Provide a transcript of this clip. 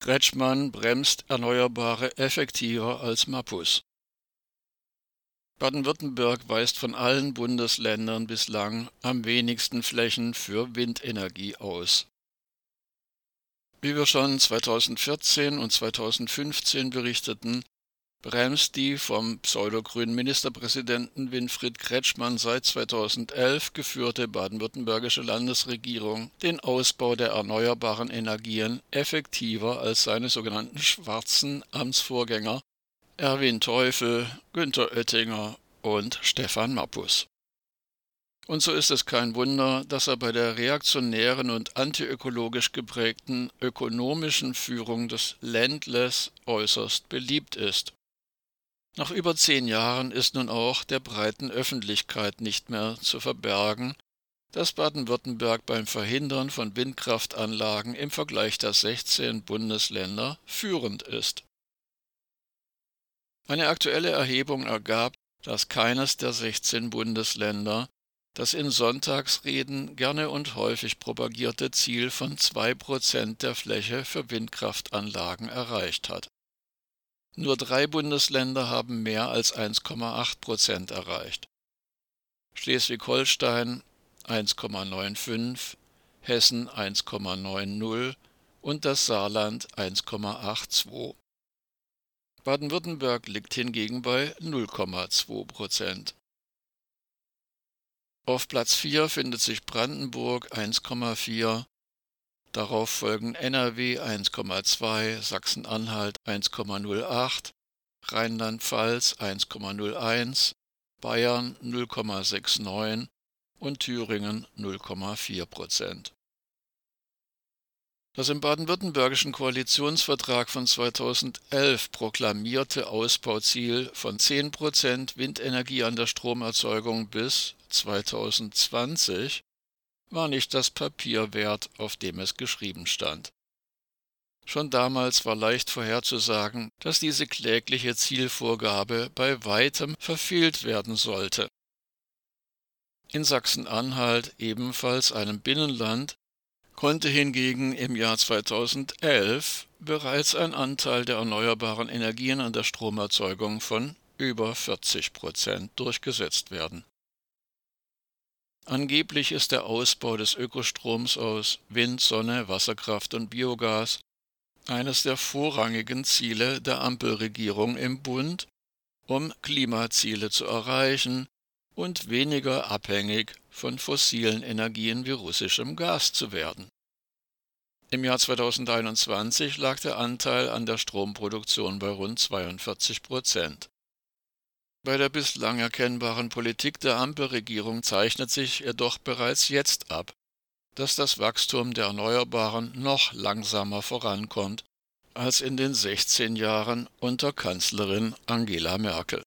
Kretschmann bremst Erneuerbare effektiver als Mappus. Baden-Württemberg weist von allen Bundesländern bislang am wenigsten Flächen für Windenergie aus. Wie wir schon 2014 und 2015 berichteten, bremst die vom pseudogrünen Ministerpräsidenten Winfried Kretschmann seit 2011 geführte baden-württembergische Landesregierung den Ausbau der erneuerbaren Energien effektiver als seine sogenannten schwarzen Amtsvorgänger Erwin Teufel, Günter Oettinger und Stefan Mappus. Und so ist es kein Wunder, dass er bei der reaktionären und antiökologisch geprägten ökonomischen Führung des Ländles äußerst beliebt ist. Nach über zehn Jahren ist nun auch der breiten Öffentlichkeit nicht mehr zu verbergen, dass Baden-Württemberg beim Verhindern von Windkraftanlagen im Vergleich der 16 Bundesländer führend ist. Eine aktuelle Erhebung ergab, dass keines der 16 Bundesländer das in Sonntagsreden gerne und häufig propagierte Ziel von 2% der Fläche für Windkraftanlagen erreicht hat nur drei Bundesländer haben mehr als 1,8 Prozent erreicht. Schleswig-Holstein 1,95, Hessen 1,90 und das Saarland 1,82. Baden-Württemberg liegt hingegen bei 0,2 Prozent. Auf Platz 4 findet sich Brandenburg 1,4, Darauf folgen NRW 1,2, Sachsen-Anhalt 1,08, Rheinland-Pfalz 1,01, Bayern 0,69 und Thüringen 0,4 Prozent. Das im baden-württembergischen Koalitionsvertrag von 2011 proklamierte Ausbauziel von 10 Prozent Windenergie an der Stromerzeugung bis 2020 war nicht das Papier wert, auf dem es geschrieben stand. Schon damals war leicht vorherzusagen, dass diese klägliche Zielvorgabe bei weitem verfehlt werden sollte. In Sachsen-Anhalt, ebenfalls einem Binnenland, konnte hingegen im Jahr 2011 bereits ein Anteil der erneuerbaren Energien an der Stromerzeugung von über 40 Prozent durchgesetzt werden. Angeblich ist der Ausbau des Ökostroms aus Wind, Sonne, Wasserkraft und Biogas eines der vorrangigen Ziele der Ampelregierung im Bund, um Klimaziele zu erreichen und weniger abhängig von fossilen Energien wie russischem Gas zu werden. Im Jahr 2021 lag der Anteil an der Stromproduktion bei rund 42 Prozent. Bei der bislang erkennbaren Politik der Ampelregierung zeichnet sich jedoch bereits jetzt ab, dass das Wachstum der Erneuerbaren noch langsamer vorankommt als in den 16 Jahren unter Kanzlerin Angela Merkel